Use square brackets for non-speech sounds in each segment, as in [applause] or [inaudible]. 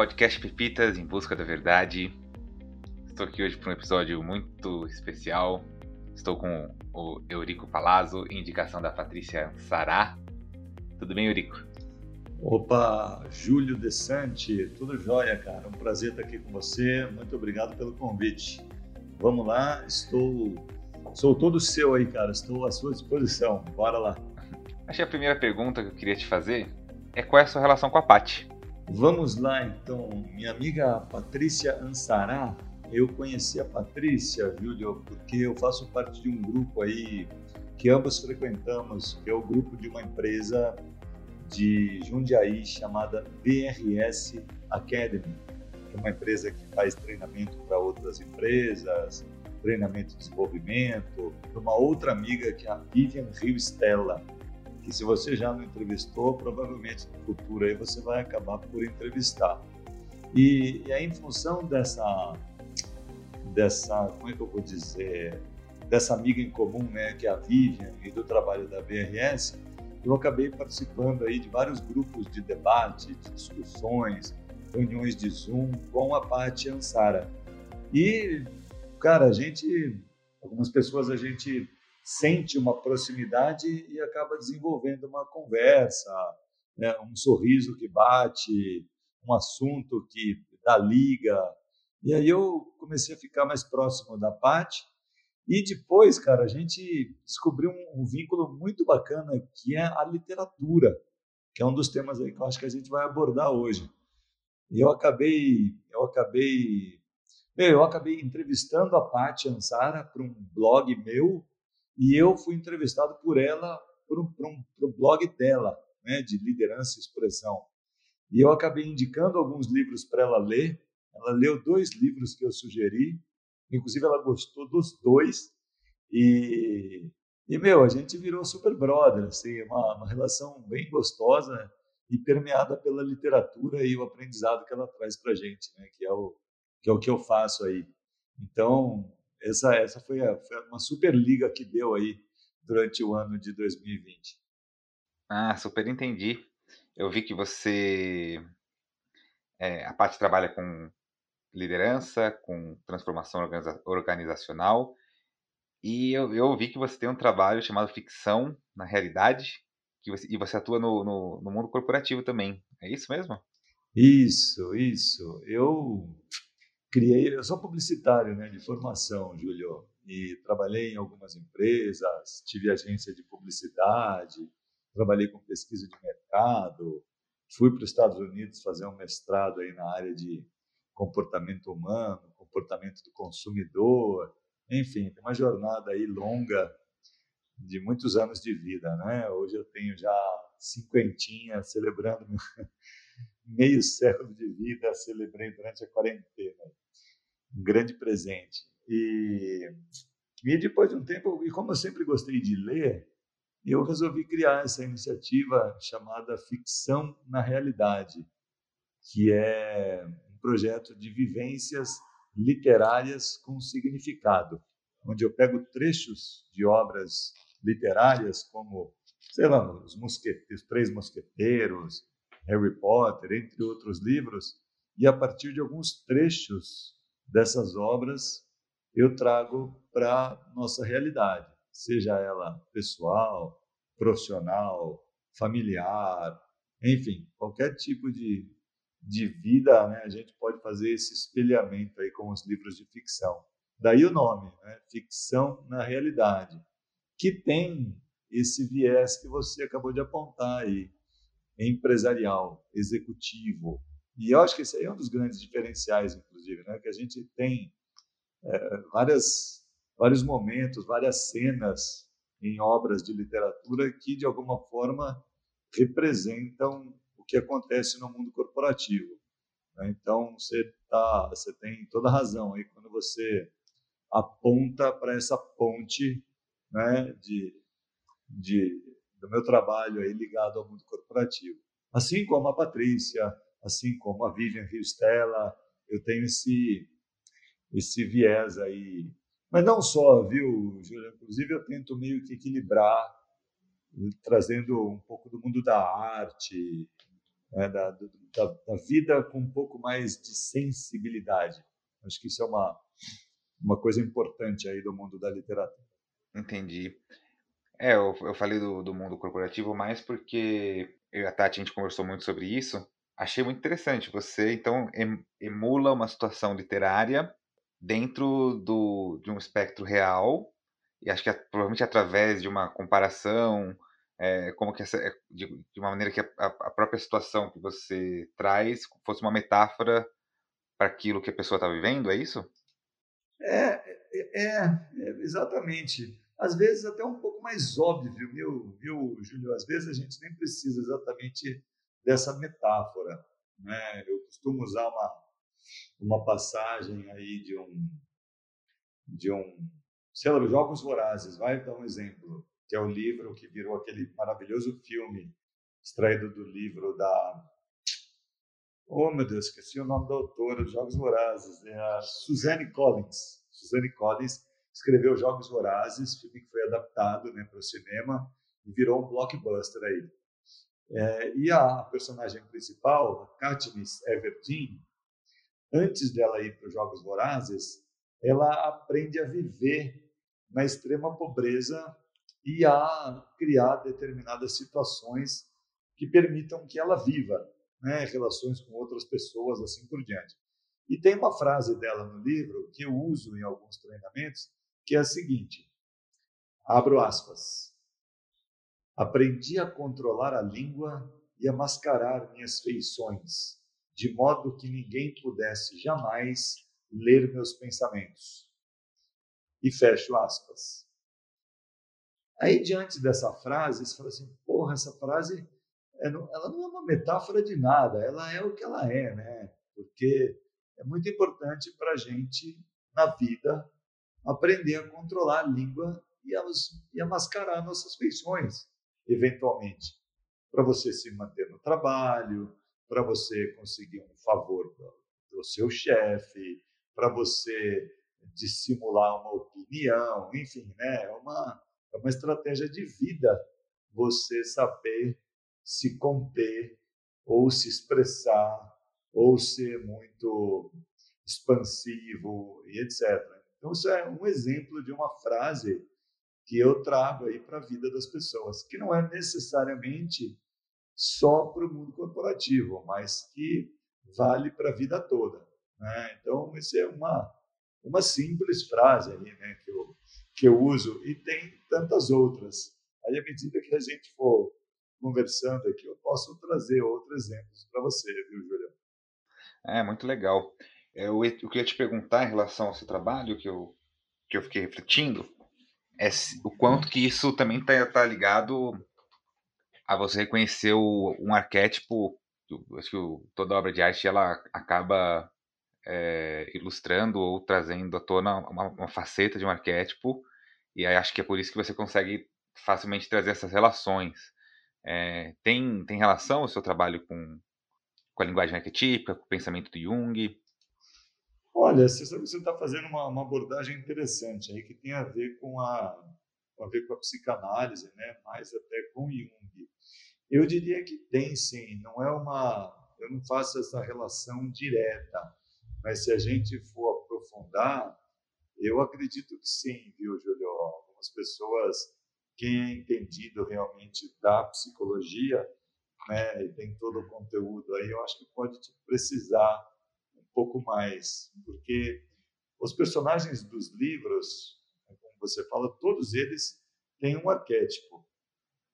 podcast Pepitas em Busca da Verdade. Estou aqui hoje para um episódio muito especial. Estou com o Eurico Palazzo, indicação da Patrícia Sará. Tudo bem, Eurico? Opa, Júlio Desante, tudo jóia, cara. Um prazer estar aqui com você. Muito obrigado pelo convite. Vamos lá, estou sou todo seu aí, cara. Estou à sua disposição. Bora lá. Que a primeira pergunta que eu queria te fazer é qual é a sua relação com a Paty? Vamos lá, então. Minha amiga Patrícia Ansará, eu conheci a Patrícia, Júlio, porque eu faço parte de um grupo aí que ambos frequentamos, que é o grupo de uma empresa de Jundiaí chamada BRS Academy, que é uma empresa que faz treinamento para outras empresas, treinamento de desenvolvimento, uma outra amiga que é a Vivian Rio Stella, que se você já não entrevistou, provavelmente no futuro aí você vai acabar por entrevistar. E, e aí, em função dessa, dessa, como é que eu vou dizer, dessa amiga em comum, né, que é a Vivian, e do trabalho da BRS, eu acabei participando aí de vários grupos de debate, de discussões, reuniões de Zoom com a Paty Ansara. E, cara, a gente, algumas pessoas a gente sente uma proximidade e acaba desenvolvendo uma conversa, né? um sorriso que bate, um assunto que dá liga. E aí eu comecei a ficar mais próximo da Paty e depois, cara, a gente descobriu um, vínculo muito bacana que é a literatura, que é um dos temas aí que eu acho que a gente vai abordar hoje. E eu acabei, eu acabei, eu acabei entrevistando a Paty Ansara para um blog meu e eu fui entrevistado por ela para um, um, blog dela, né, de liderança e expressão. E eu acabei indicando alguns livros para ela ler. Ela leu dois livros que eu sugeri Inclusive, ela gostou dos dois. E, e meu, a gente virou super brother, assim, uma, uma relação bem gostosa e permeada pela literatura e o aprendizado que ela traz para gente, né? Que é o que é o que eu faço aí. Então, essa essa foi, a, foi uma super liga que deu aí durante o ano de 2020. Ah, super entendi. Eu vi que você é, a parte trabalha com liderança, com transformação organizacional. E eu, eu vi que você tem um trabalho chamado Ficção na Realidade, que você, e você atua no, no, no mundo corporativo também. É isso mesmo? Isso, isso. Eu criei, eu sou publicitário né, de formação, Júlio, e trabalhei em algumas empresas, tive agência de publicidade, trabalhei com pesquisa de mercado, fui para os Estados Unidos fazer um mestrado aí na área de comportamento humano, comportamento do consumidor, enfim, tem uma jornada aí longa de muitos anos de vida, né? Hoje eu tenho já cinquentinha, celebrando meio século de vida, celebrei durante a quarentena. Um grande presente. E, e depois de um tempo, e como eu sempre gostei de ler, eu resolvi criar essa iniciativa chamada Ficção na Realidade, que é projeto de vivências literárias com significado, onde eu pego trechos de obras literárias como, sei lá, os, mosqueteiros, Três Mosqueteiros, Harry Potter, entre outros livros, e a partir de alguns trechos dessas obras eu trago para nossa realidade, seja ela pessoal, profissional, familiar, enfim, qualquer tipo de de vida, né, a gente pode fazer esse espelhamento aí com os livros de ficção. Daí o nome, né, ficção na realidade, que tem esse viés que você acabou de apontar aí, empresarial, executivo. E eu acho que esse aí é um dos grandes diferenciais, inclusive, né, que a gente tem é, várias, vários momentos, várias cenas em obras de literatura que, de alguma forma, representam que acontece no mundo corporativo. Né? Então, você, tá, você tem toda a razão aí quando você aponta para essa ponte né, de, de, do meu trabalho aí ligado ao mundo corporativo. Assim como a Patrícia, assim como a Vivian Rio Stella, eu tenho esse, esse viés aí. Mas não só, viu, Júlia? Inclusive, eu tento meio que equilibrar, trazendo um pouco do mundo da arte, né, da, da, da, vida com um pouco mais de sensibilidade. Acho que isso é uma, uma coisa importante aí do mundo da literatura. Entendi. É, eu, eu falei do, do mundo corporativo mais porque eu e a Tati, a gente conversou muito sobre isso. Achei muito interessante. Você, então, emula uma situação literária dentro do, de um espectro real, e acho que é, provavelmente através de uma comparação, é, como que essa, é, de, de, uma maneira que a, a, própria situação que você traz fosse uma metáfora para aquilo que a pessoa está vivendo, é isso? É, é, é, exatamente. Às vezes até um pouco mais óbvio, viu, viu, Júlio? Às vezes a gente nem precisa exatamente dessa metáfora. Né? Eu costumo usar uma, uma passagem aí de um de um sei lá, Jogos Vorazes, vai dar um exemplo, que é o livro que virou aquele maravilhoso filme extraído do livro da Oh, meu Deus, esqueci o nome da autora Jogos Vorazes, é a Suzanne Collins. Suzanne Collins escreveu Jogos Vorazes, filme que foi adaptado né, para o cinema e virou um blockbuster aí. É, e a personagem principal, Katniss Everdeen, antes dela ir para os Jogos Vorazes, ela aprende a viver na extrema pobreza e a criar determinadas situações que permitam que ela viva, né, relações com outras pessoas, assim por diante. E tem uma frase dela no livro que eu uso em alguns treinamentos, que é a seguinte: abro aspas. Aprendi a controlar a língua e a mascarar minhas feições, de modo que ninguém pudesse jamais ler meus pensamentos. E fecho aspas. Aí, diante dessa frase, você fala assim: porra, essa frase ela não é uma metáfora de nada, ela é o que ela é, né? Porque é muito importante para a gente, na vida, aprender a controlar a língua e a, e a mascarar nossas feições eventualmente, para você se manter no trabalho, para você conseguir um favor do, do seu chefe, para você dissimular uma opinião, enfim, né? É uma, é uma estratégia de vida você saber se conter ou se expressar ou ser muito expansivo e etc. Então, isso é um exemplo de uma frase que eu trago aí para a vida das pessoas, que não é necessariamente só para o mundo corporativo, mas que vale para a vida toda. Né? Então, isso é uma, uma simples frase aí, né, que, eu, que eu uso, e tem tantas outras. Aí, à medida que a gente for conversando aqui, eu posso trazer outros exemplos para você, viu, Julião? É, muito legal. Eu, eu queria te perguntar em relação ao seu trabalho, que eu, que eu fiquei refletindo, é o quanto que isso também está tá ligado a você reconhecer o, um arquétipo. Acho que o, toda obra de arte ela acaba é, ilustrando ou trazendo à tona uma, uma, faceta de um arquétipo, e acho que é por isso que você consegue facilmente trazer essas relações. É, tem, tem relação o seu trabalho com, com a linguagem arquetípica, com o pensamento do Jung? Olha, você está fazendo uma, uma, abordagem interessante aí que tem a ver com a, a ver com a psicanálise, né? Mais até com Jung. Eu diria que tem sim, não é uma, eu não faço essa relação direta, mas se a gente for aprofundar, eu acredito que sim, viu, Julio? Algumas pessoas, quem é entendido realmente da psicologia, né, e tem todo o conteúdo aí, eu acho que pode precisar pouco mais, porque os personagens dos livros, como você fala, todos eles têm um arquétipo,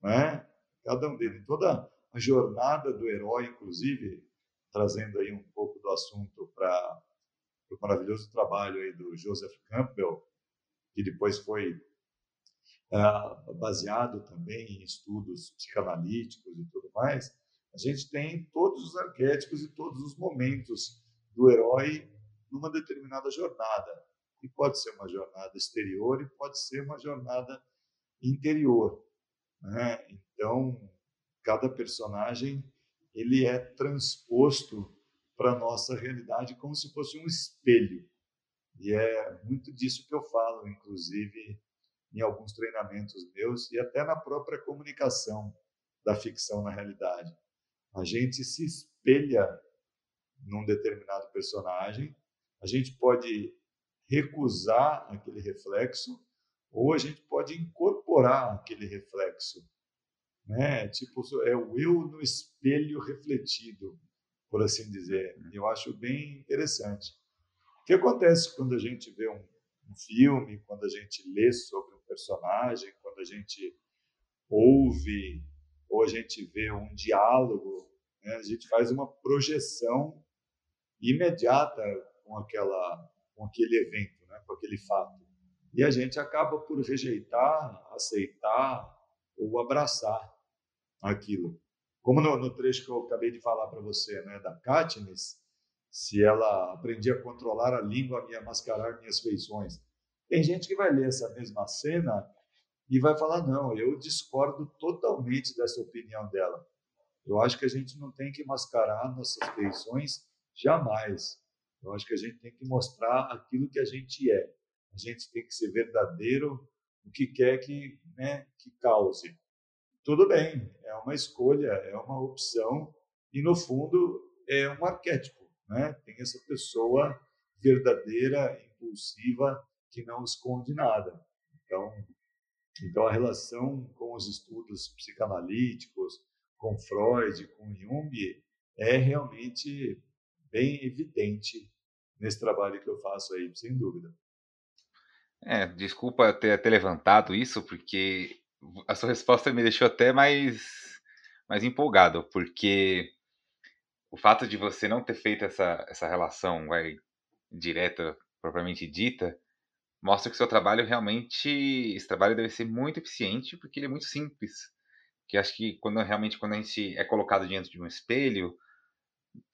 né? Cada um deles, toda a jornada do herói, inclusive, trazendo aí um pouco do assunto para o maravilhoso trabalho aí do Joseph Campbell, que depois foi é, baseado também em estudos psicanalíticos e tudo mais, a gente tem todos os arquétipos e todos os momentos do herói numa determinada jornada. E pode ser uma jornada exterior e pode ser uma jornada interior. Né? Então, cada personagem ele é transposto para a nossa realidade como se fosse um espelho. E é muito disso que eu falo, inclusive, em alguns treinamentos meus e até na própria comunicação da ficção na realidade. A gente se espelha num determinado personagem, a gente pode recusar aquele reflexo ou a gente pode incorporar aquele reflexo, né? Tipo é o eu no espelho refletido, por assim dizer. Eu acho bem interessante. O que acontece quando a gente vê um, um filme, quando a gente lê sobre um personagem, quando a gente ouve ou a gente vê um diálogo, né? a gente faz uma projeção imediata com aquela com aquele evento, né? com aquele fato. E a gente acaba por rejeitar, aceitar ou abraçar aquilo. Como no, no trecho que eu acabei de falar para você, né, da Katniss, se ela aprendia a controlar a língua a mascarar minhas feições. Tem gente que vai ler essa mesma cena e vai falar: não, eu discordo totalmente dessa opinião dela. Eu acho que a gente não tem que mascarar nossas feições jamais. Eu acho que a gente tem que mostrar aquilo que a gente é. A gente tem que ser verdadeiro o que quer que, né, que cause. Tudo bem, é uma escolha, é uma opção e no fundo é um arquétipo, né? Tem essa pessoa verdadeira, impulsiva, que não esconde nada. Então, então a relação com os estudos psicanalíticos, com Freud, com Jung, é realmente bem evidente nesse trabalho que eu faço aí, sem dúvida. É, desculpa ter, ter levantado isso, porque a sua resposta me deixou até mais, mais empolgado, porque o fato de você não ter feito essa, essa relação vai, direta, propriamente dita, mostra que seu trabalho realmente, esse trabalho deve ser muito eficiente, porque ele é muito simples. Que acho que quando realmente quando a gente é colocado diante de um espelho,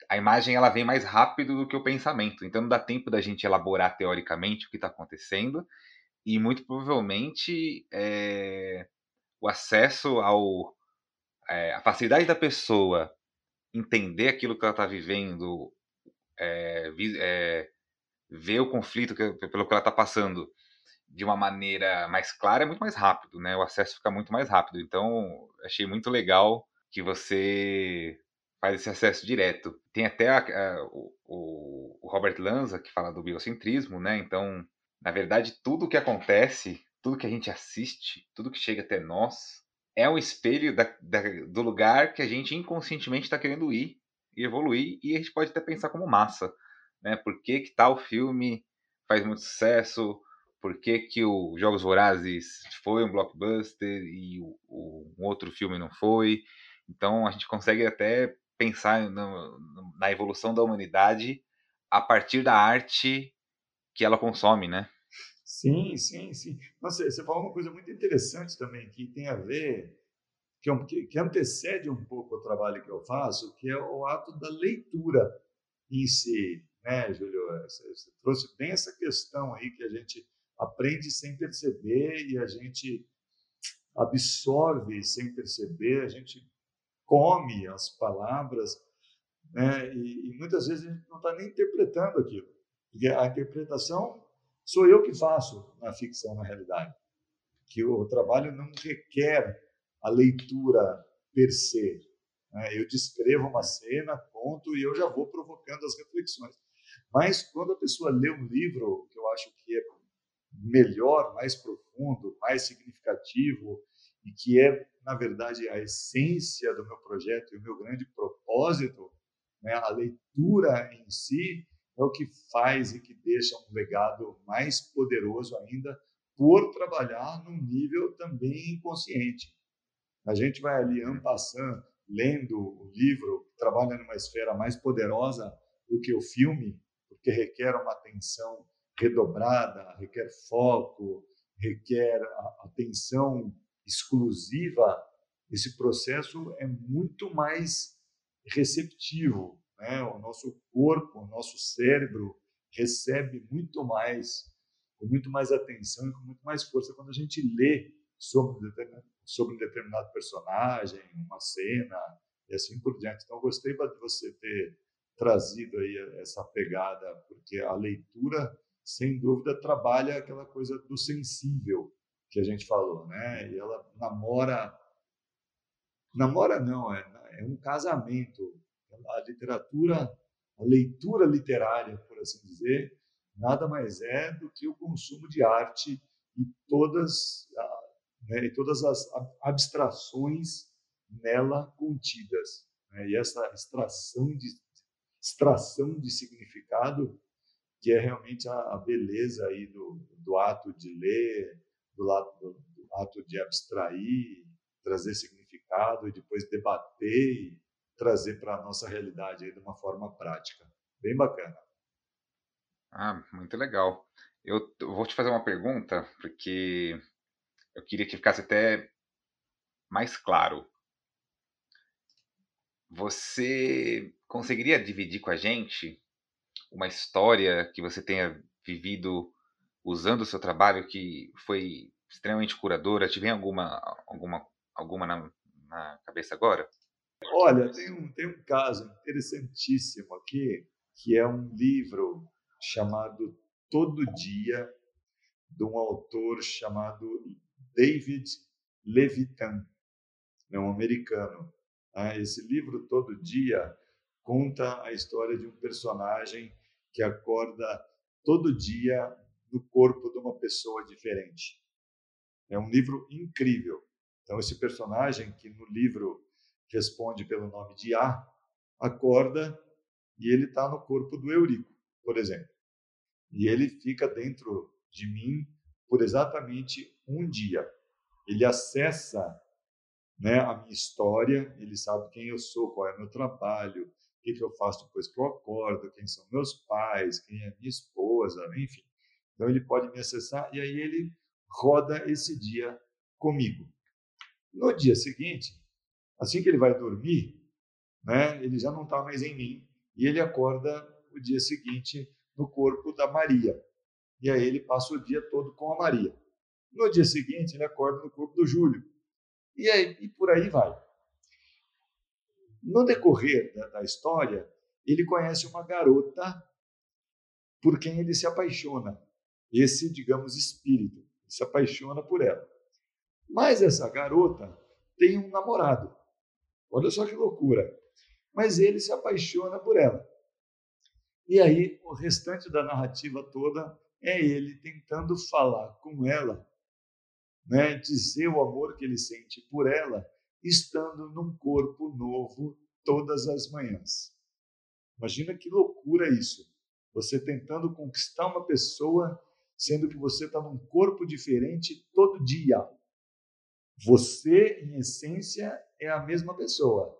a imagem ela vem mais rápido do que o pensamento. Então não dá tempo da gente elaborar teoricamente o que está acontecendo e muito provavelmente é, o acesso ao é, a facilidade da pessoa entender aquilo que ela está vivendo, é, ver o conflito que, pelo que ela está passando de uma maneira mais clara é muito mais rápido, né? O acesso fica muito mais rápido. Então achei muito legal que você faz esse acesso direto. Tem até a, a, o, o, Robert Lanza que fala do biocentrismo, né? Então, na verdade, tudo que acontece, tudo que a gente assiste, tudo que chega até nós, é um espelho da, da, do lugar que a gente inconscientemente está querendo ir e evoluir, e a gente pode até pensar como massa, né? Por que, que tal filme faz muito sucesso? Por que, que o Jogos Vorazes foi um blockbuster e o, o um outro filme não foi? Então a gente consegue até pensar no, na evolução da humanidade a partir da arte que ela consome, né? Sim, sim, sim. Nossa, você falou uma coisa muito interessante também, que tem a ver, é que, que antecede um pouco o trabalho que eu faço, que é o ato da leitura em si, né, Júlio? Você, você trouxe bem essa questão aí que a gente aprende sem perceber e a gente absorve sem perceber, a gente come as palavras, né? E, e muitas vezes a gente não está nem interpretando aquilo, porque a interpretação sou eu que faço na ficção, na realidade, que o trabalho não requer a leitura per se. Né? Eu descrevo uma cena, conto e eu já vou provocando as reflexões. Mas quando a pessoa lê um livro, que eu acho que é melhor, mais profundo, mais significativo e que é na verdade, a essência do meu projeto e o meu grande propósito, né, a leitura em si, é o que faz e que deixa um legado mais poderoso ainda por trabalhar num nível também inconsciente. A gente vai ali, ampassando, lendo o livro, trabalha numa esfera mais poderosa do que o filme, porque requer uma atenção redobrada, requer foco, requer atenção exclusiva, esse processo é muito mais receptivo. Né? O nosso corpo, o nosso cérebro recebe muito mais, com muito mais atenção e com muito mais força quando a gente lê sobre, sobre um determinado personagem, uma cena e assim por diante. Então, gostei de você ter trazido aí essa pegada, porque a leitura, sem dúvida, trabalha aquela coisa do sensível, que a gente falou, né? E ela namora, namora não, é, é um casamento. A literatura, a leitura literária, por assim dizer, nada mais é do que o consumo de arte e todas, né, e todas as abstrações nela contidas. Né? E essa extração de, extração de significado que é realmente a, a beleza aí do, do, ato de ler, do, do, do ato de abstrair, trazer significado e depois debater e trazer para a nossa realidade aí de uma forma prática. Bem bacana. Ah, muito legal. Eu vou te fazer uma pergunta, porque eu queria que ficasse até mais claro. Você conseguiria dividir com a gente uma história que você tenha vivido usando o seu trabalho que foi extremamente curadora? Te vem alguma, alguma, alguma na, na cabeça agora? Olha, tem um, tem um caso interessantíssimo aqui, que é um livro chamado Todo Dia, de um autor chamado David Levitan, é um americano. Ah, esse livro, Todo Dia, conta a história de um personagem que acorda todo dia no corpo de uma pessoa diferente. É um livro incrível. Então, esse personagem, que no livro responde pelo nome de A, acorda e ele está no corpo do Eurico, por exemplo. E ele fica dentro de mim por exatamente um dia. Ele acessa né, a minha história, ele sabe quem eu sou, qual é o meu trabalho, o que, que eu faço depois que eu acordo, quem são meus pais, quem é minha esposa, enfim. Então ele pode me acessar e aí ele roda esse dia comigo. No dia seguinte, assim que ele vai dormir, né, ele já não está mais em mim e ele acorda o dia seguinte no corpo da Maria. E aí ele passa o dia todo com a Maria. No dia seguinte, ele acorda no corpo do Júlio. E, aí, e por aí vai. No decorrer da, da história, ele conhece uma garota por quem ele se apaixona. Esse, digamos, espírito. Se apaixona por ela. Mas essa garota tem um namorado. Olha só que loucura. Mas ele se apaixona por ela. E aí, o restante da narrativa toda é ele tentando falar com ela né, dizer o amor que ele sente por ela, estando num corpo novo todas as manhãs. Imagina que loucura isso. Você tentando conquistar uma pessoa, sendo que você está num corpo diferente todo dia. Você, em essência, é a mesma pessoa,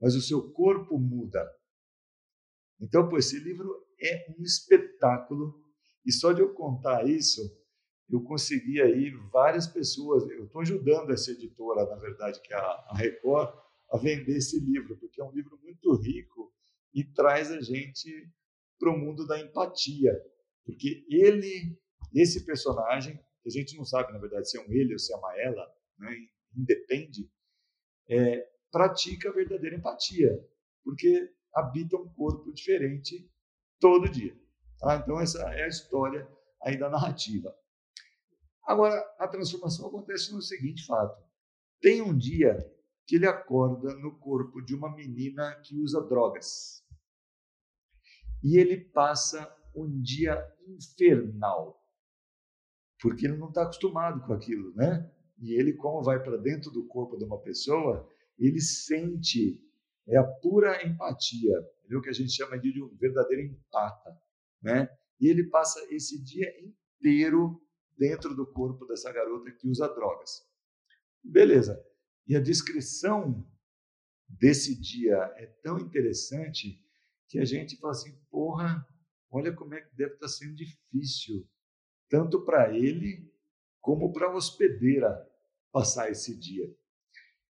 mas o seu corpo muda. Então, pô, esse livro é um espetáculo. E só de eu contar isso, eu consegui aí várias pessoas. Eu estou ajudando essa editora, na verdade, que é a Record, a vender esse livro, porque é um livro muito rico e traz a gente para o mundo da empatia. Porque ele, esse personagem, que a gente não sabe, na verdade, se é um ele ou se é uma ela, né, independe, é, pratica a verdadeira empatia, porque habita um corpo diferente todo dia. Tá? Então, essa é a história aí da narrativa. Agora, a transformação acontece no seguinte fato: tem um dia que ele acorda no corpo de uma menina que usa drogas. E ele passa um dia infernal, porque ele não está acostumado com aquilo, né? E ele, como vai para dentro do corpo de uma pessoa, ele sente, é a pura empatia, é o que a gente chama de um verdadeiro empata, né? E ele passa esse dia inteiro dentro do corpo dessa garota que usa drogas. Beleza. E a descrição desse dia é tão interessante que a gente fala assim: porra, olha como é que deve estar sendo difícil, tanto para ele como para a hospedeira passar esse dia.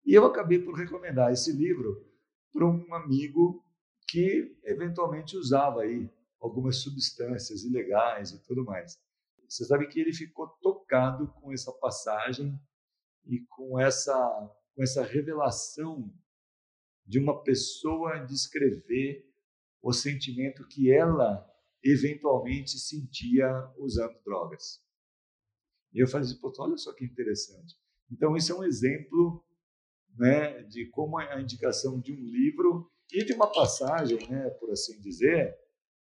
E eu acabei por recomendar esse livro para um amigo que eventualmente usava aí algumas substâncias ilegais e tudo mais. Você sabe que ele ficou tocado com essa passagem e com essa, com essa revelação de uma pessoa descrever o sentimento que ela eventualmente sentia usando drogas. E eu falei assim, olha só que interessante. Então, isso é um exemplo né, de como a indicação de um livro e de uma passagem, né, por assim dizer,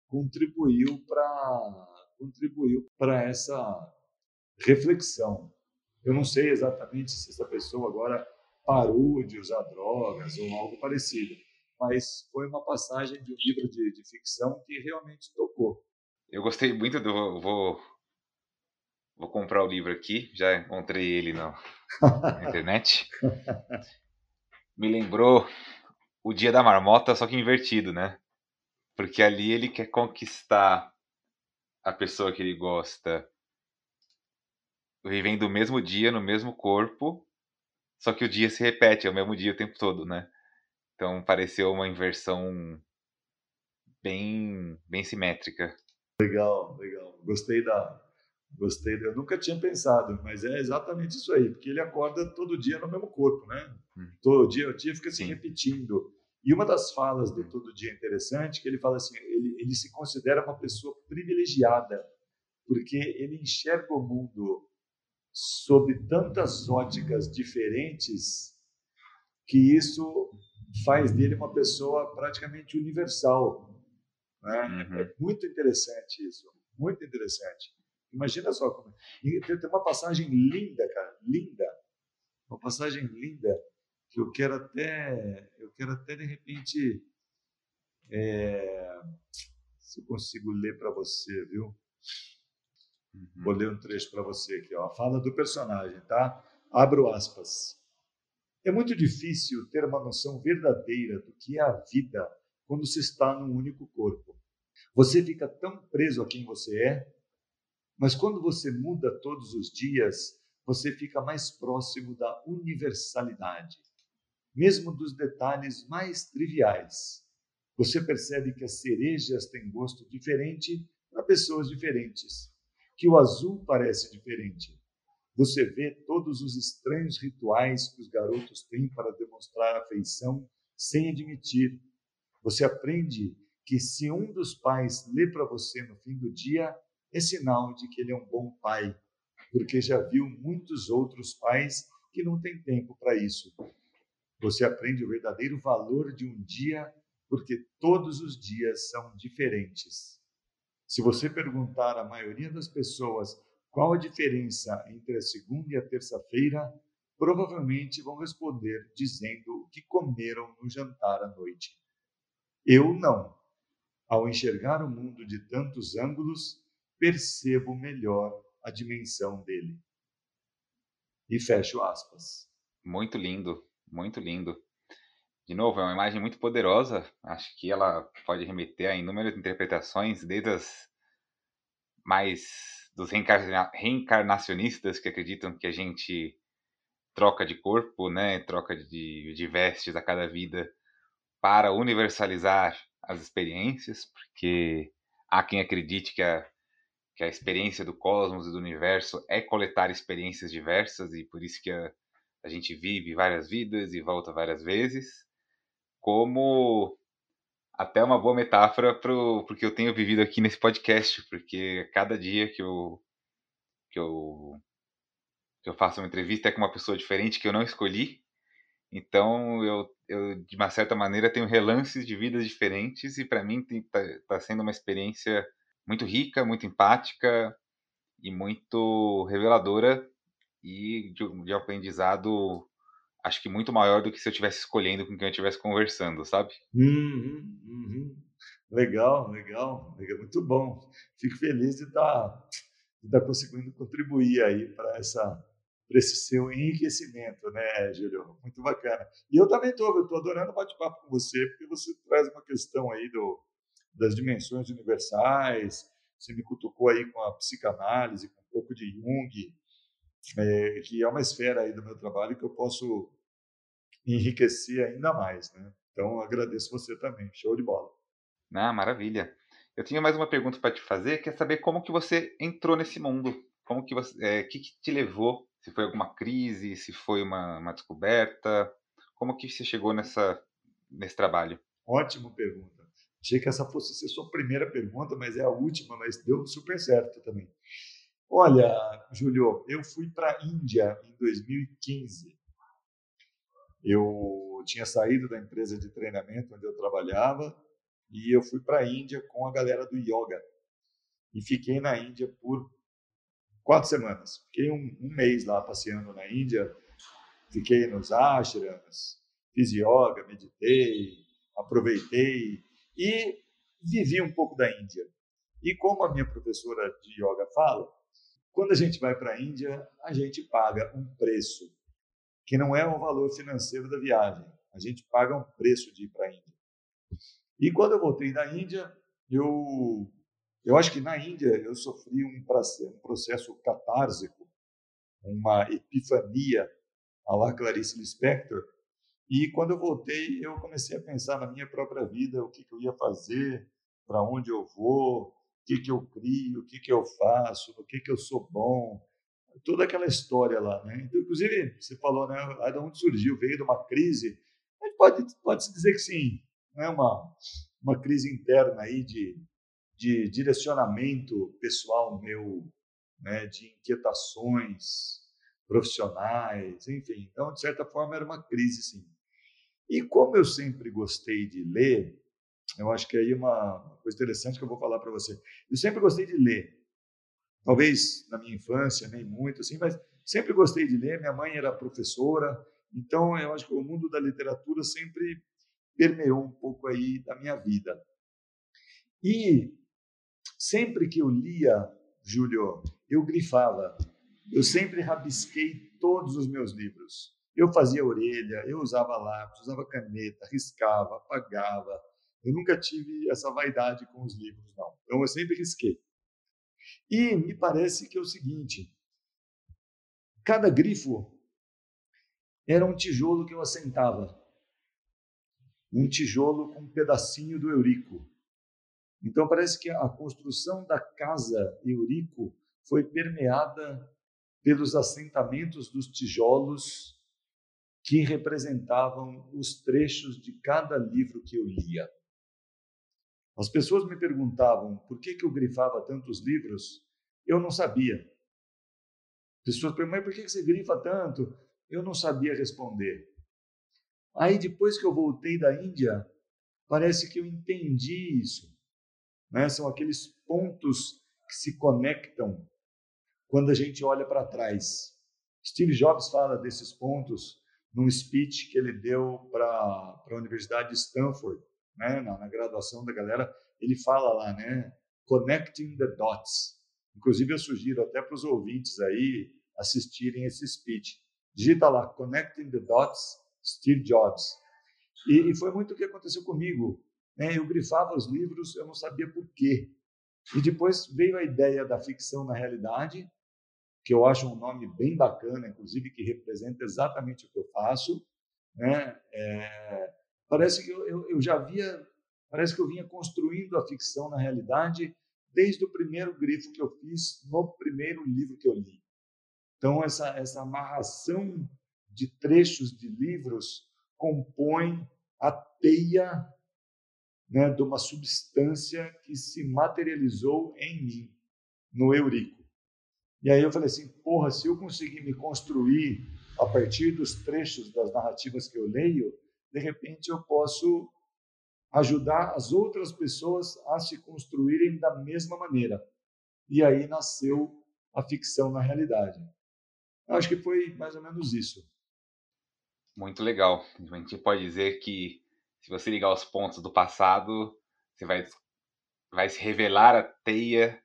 contribuiu para contribuiu para essa reflexão. Eu não sei exatamente se essa pessoa agora parou de usar drogas ou algo parecido, mas foi uma passagem de um livro de, de ficção que realmente tocou. Eu gostei muito do. Vou, vou comprar o livro aqui, já encontrei ele na, na internet. [laughs] Me lembrou o Dia da Marmota, só que invertido, né? Porque ali ele quer conquistar a pessoa que ele gosta vivendo o mesmo dia no mesmo corpo, só que o dia se repete, é o mesmo dia o tempo todo, né? Então pareceu uma inversão bem bem simétrica. Legal, legal. Gostei da gostei. Eu nunca tinha pensado, mas é exatamente isso aí, porque ele acorda todo dia no mesmo corpo, né? Hum. Todo dia, o dia fica se Sim. repetindo. E uma das falas do Todo Dia interessante, que ele fala assim, ele, ele se considera uma pessoa privilegiada, porque ele enxerga o mundo sob tantas óticas diferentes que isso faz dele uma pessoa praticamente universal. Né? Uhum. É muito interessante isso, muito interessante. Imagina só como. Tem uma passagem linda, cara, linda. Uma passagem linda que eu quero até, eu quero até de repente, é, se eu consigo ler para você, viu? Uhum. Vou ler um trecho para você aqui, ó. A fala do personagem, tá? Abro aspas. É muito difícil ter uma noção verdadeira do que é a vida quando se está num único corpo. Você fica tão preso a quem você é, mas quando você muda todos os dias, você fica mais próximo da universalidade, mesmo dos detalhes mais triviais. Você percebe que as cerejas têm gosto diferente para pessoas diferentes que o azul parece diferente. Você vê todos os estranhos rituais que os garotos têm para demonstrar afeição sem admitir. Você aprende que se um dos pais lê para você no fim do dia, é sinal de que ele é um bom pai, porque já viu muitos outros pais que não têm tempo para isso. Você aprende o verdadeiro valor de um dia, porque todos os dias são diferentes. Se você perguntar à maioria das pessoas qual a diferença entre a segunda e a terça-feira, provavelmente vão responder dizendo o que comeram no jantar à noite. Eu não. Ao enxergar o mundo de tantos ângulos, percebo melhor a dimensão dele. E fecho aspas. Muito lindo, muito lindo. De novo, é uma imagem muito poderosa. Acho que ela pode remeter a inúmeras interpretações, desde as mais dos reencarna reencarnacionistas que acreditam que a gente troca de corpo, né, troca de, de vestes a cada vida para universalizar as experiências, porque há quem acredite que a, que a experiência do cosmos e do universo é coletar experiências diversas e por isso que a, a gente vive várias vidas e volta várias vezes como até uma boa metáfora para o que eu tenho vivido aqui nesse podcast, porque cada dia que eu, que eu, que eu faço uma entrevista é com uma pessoa diferente que eu não escolhi, então eu, eu de uma certa maneira tenho relances de vidas diferentes e para mim está tá sendo uma experiência muito rica, muito empática e muito reveladora e de, de aprendizado acho que muito maior do que se eu estivesse escolhendo com quem eu estivesse conversando, sabe? Uhum, uhum. Legal, legal, legal, muito bom. Fico feliz de estar, tá, de tá conseguindo contribuir aí para essa para esse seu enriquecimento, né, Júlio? Muito bacana. E eu também estou, estou adorando bate-papo com você, porque você traz uma questão aí do, das dimensões universais, você me cutucou aí com a psicanálise, com um pouco de Jung, é, que é uma esfera aí do meu trabalho que eu posso enriquecer ainda mais, né? Então agradeço você também, show de bola. Ah, maravilha. Eu tinha mais uma pergunta para te fazer, quer saber como que você entrou nesse mundo? Como que você, é, que, que te levou? Se foi alguma crise, se foi uma, uma descoberta? Como que você chegou nessa nesse trabalho? Ótima pergunta. Achei que essa fosse ser sua primeira pergunta, mas é a última, mas deu super certo também. Olha, Júlio, eu fui para a Índia em 2015 eu tinha saído da empresa de treinamento onde eu trabalhava e eu fui para a Índia com a galera do yoga. E fiquei na Índia por quatro semanas. Fiquei um, um mês lá passeando na Índia. Fiquei nos ashrams, fiz yoga, meditei, aproveitei e vivi um pouco da Índia. E como a minha professora de yoga fala, quando a gente vai para a Índia, a gente paga um preço que não é o valor financeiro da viagem. A gente paga um preço de ir para a Índia. E quando eu voltei da Índia, eu, eu acho que na Índia eu sofri um processo catársico, uma epifania a la Clarice Lispector. E quando eu voltei, eu comecei a pensar na minha própria vida, o que, que eu ia fazer, para onde eu vou, o que, que eu crio, o que, que eu faço, no que, que eu sou bom, toda aquela história lá, né? Então, inclusive, você falou, né? Lá de onde surgiu, veio de uma crise. Gente pode, pode se dizer que sim, é uma, uma crise interna aí de, de direcionamento pessoal meu, né? De inquietações profissionais, enfim. Então, de certa forma, era uma crise, sim. E como eu sempre gostei de ler, eu acho que aí uma coisa interessante que eu vou falar para você. Eu sempre gostei de ler. Talvez na minha infância, nem muito assim, mas sempre gostei de ler. Minha mãe era professora, então eu acho que o mundo da literatura sempre permeou um pouco aí da minha vida. E sempre que eu lia, Júlio, eu grifava. Eu sempre rabisquei todos os meus livros. Eu fazia orelha, eu usava lápis, usava caneta, riscava, apagava. Eu nunca tive essa vaidade com os livros, não. Então eu sempre risquei. E me parece que é o seguinte: cada grifo era um tijolo que eu assentava. Um tijolo com um pedacinho do Eurico. Então parece que a construção da casa Eurico foi permeada pelos assentamentos dos tijolos que representavam os trechos de cada livro que eu lia. As pessoas me perguntavam por que, que eu grifava tantos livros, eu não sabia. Pessoas perguntavam, por que, que você grifa tanto? Eu não sabia responder. Aí, depois que eu voltei da Índia, parece que eu entendi isso. Né? São aqueles pontos que se conectam quando a gente olha para trás. Steve Jobs fala desses pontos num speech que ele deu para a Universidade de Stanford, né, na, na, graduação da galera, ele fala lá, né, connecting the dots. Inclusive eu sugiro até para os ouvintes aí assistirem esse speech. Digita lá, connecting the dots, Steve Jobs. E, e foi muito o que aconteceu comigo. Né? Eu grifava os livros, eu não sabia por quê. E depois veio a ideia da ficção na realidade, que eu acho um nome bem bacana, inclusive que representa exatamente o que eu faço. Né? É, Parece que eu, eu, eu já via, parece que eu vinha construindo a ficção na realidade desde o primeiro grifo que eu fiz no primeiro livro que eu li. Então, essa, essa amarração de trechos de livros compõe a teia né, de uma substância que se materializou em mim, no Eurico. E aí eu falei assim, porra, se eu conseguir me construir a partir dos trechos das narrativas que eu leio, de repente eu posso ajudar as outras pessoas a se construírem da mesma maneira. E aí nasceu a ficção na realidade. Eu acho que foi mais ou menos isso. Muito legal. A gente pode dizer que se você ligar os pontos do passado, você vai, vai se revelar a teia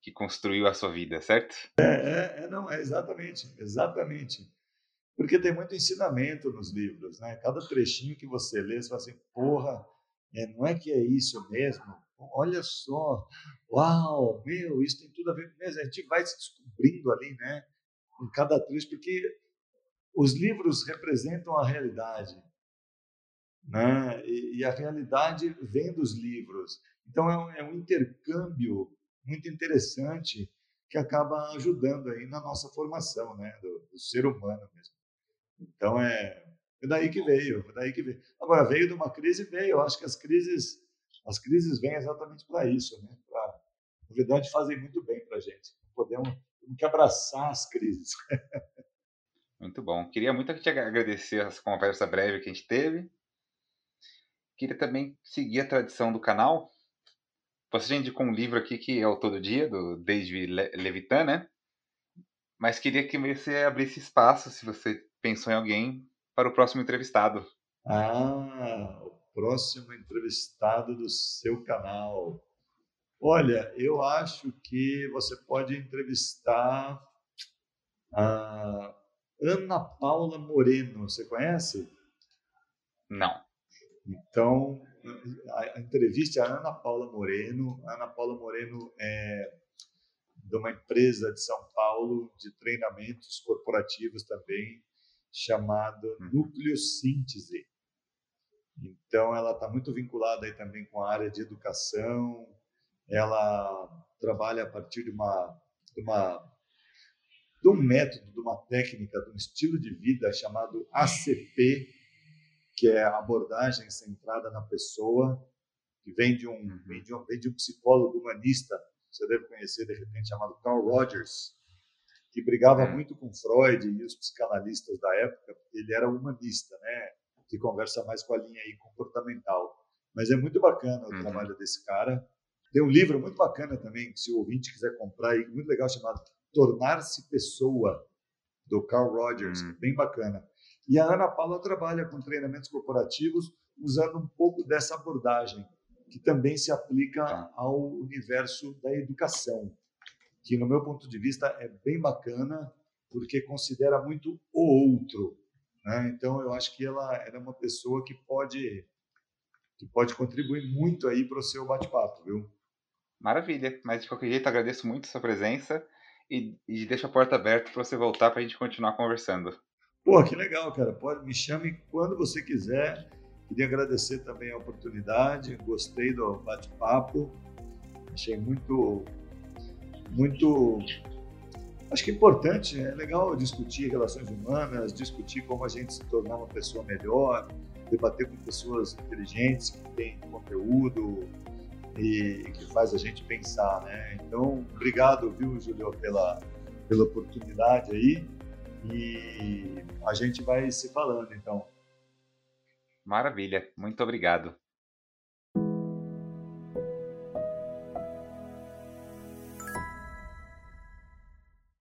que construiu a sua vida, certo? É, é, é não, é exatamente, exatamente. Porque tem muito ensinamento nos livros, né? Cada trechinho que você lê, você fala assim, porra, é, não é que é isso mesmo? Olha só, uau, meu, isso tem tudo a ver mesmo. A gente vai se descobrindo ali, né? Em cada trecho, porque os livros representam a realidade, né? E, e a realidade vem dos livros. Então é um, é um intercâmbio muito interessante que acaba ajudando aí na nossa formação, né? Do, do ser humano mesmo. Então é, é daí que veio, é daí que veio. Agora veio de uma crise, veio. Eu acho que as crises, as crises vêm exatamente para isso, né? Pra, na verdade fazem muito bem para a gente. Podemos, temos que abraçar as crises. Muito bom. Queria muito te agradecer essa conversa breve que a gente teve. Queria também seguir a tradição do canal. Você já indicou um livro aqui que é o Todo Dia, do David Levitan, né? Mas queria que você abrisse espaço, se você pensou em alguém, para o próximo entrevistado. Ah, o próximo entrevistado do seu canal. Olha, eu acho que você pode entrevistar a Ana Paula Moreno. Você conhece? Não. Então, a, entrevista é a Ana Paula Moreno. A Ana Paula Moreno é de uma empresa de São Paulo de treinamentos corporativos também, chamada uhum. Núcleo Síntese. Então, ela está muito vinculada aí também com a área de educação. Ela trabalha a partir de uma, de uma de um método, de uma técnica, de um estilo de vida chamado ACP, que é a abordagem centrada na pessoa, que vem de um, uhum. vem de um, vem de um psicólogo humanista, você deve conhecer de repente, chamado Carl Rogers, que brigava uhum. muito com Freud e os psicanalistas da época, porque ele era humanista, né? que conversa mais com a linha aí comportamental. Mas é muito bacana o uhum. trabalho desse cara. Tem um livro muito bacana também, se o ouvinte quiser comprar, muito legal, chamado Tornar-se Pessoa, do Carl Rogers, uhum. bem bacana. E a Ana Paula trabalha com treinamentos corporativos usando um pouco dessa abordagem, que também se aplica tá. ao universo da educação, que, no meu ponto de vista, é bem bacana, porque considera muito o outro. Né? Então, eu acho que ela, ela é uma pessoa que pode, que pode contribuir muito aí para o seu bate-papo, viu? Maravilha, mas de qualquer jeito agradeço muito a sua presença e, e deixo a porta aberta para você voltar para a gente continuar conversando. Pô, que legal, cara. Pode, me chame quando você quiser. Queria agradecer também a oportunidade. Gostei do bate-papo. Achei muito, muito. Acho que é importante, é legal discutir relações humanas, discutir como a gente se tornar uma pessoa melhor, debater com pessoas inteligentes que têm conteúdo e, e que faz a gente pensar, né? Então, obrigado, viu, Julio, pela, pela oportunidade aí. E a gente vai se falando, então. Maravilha, muito obrigado.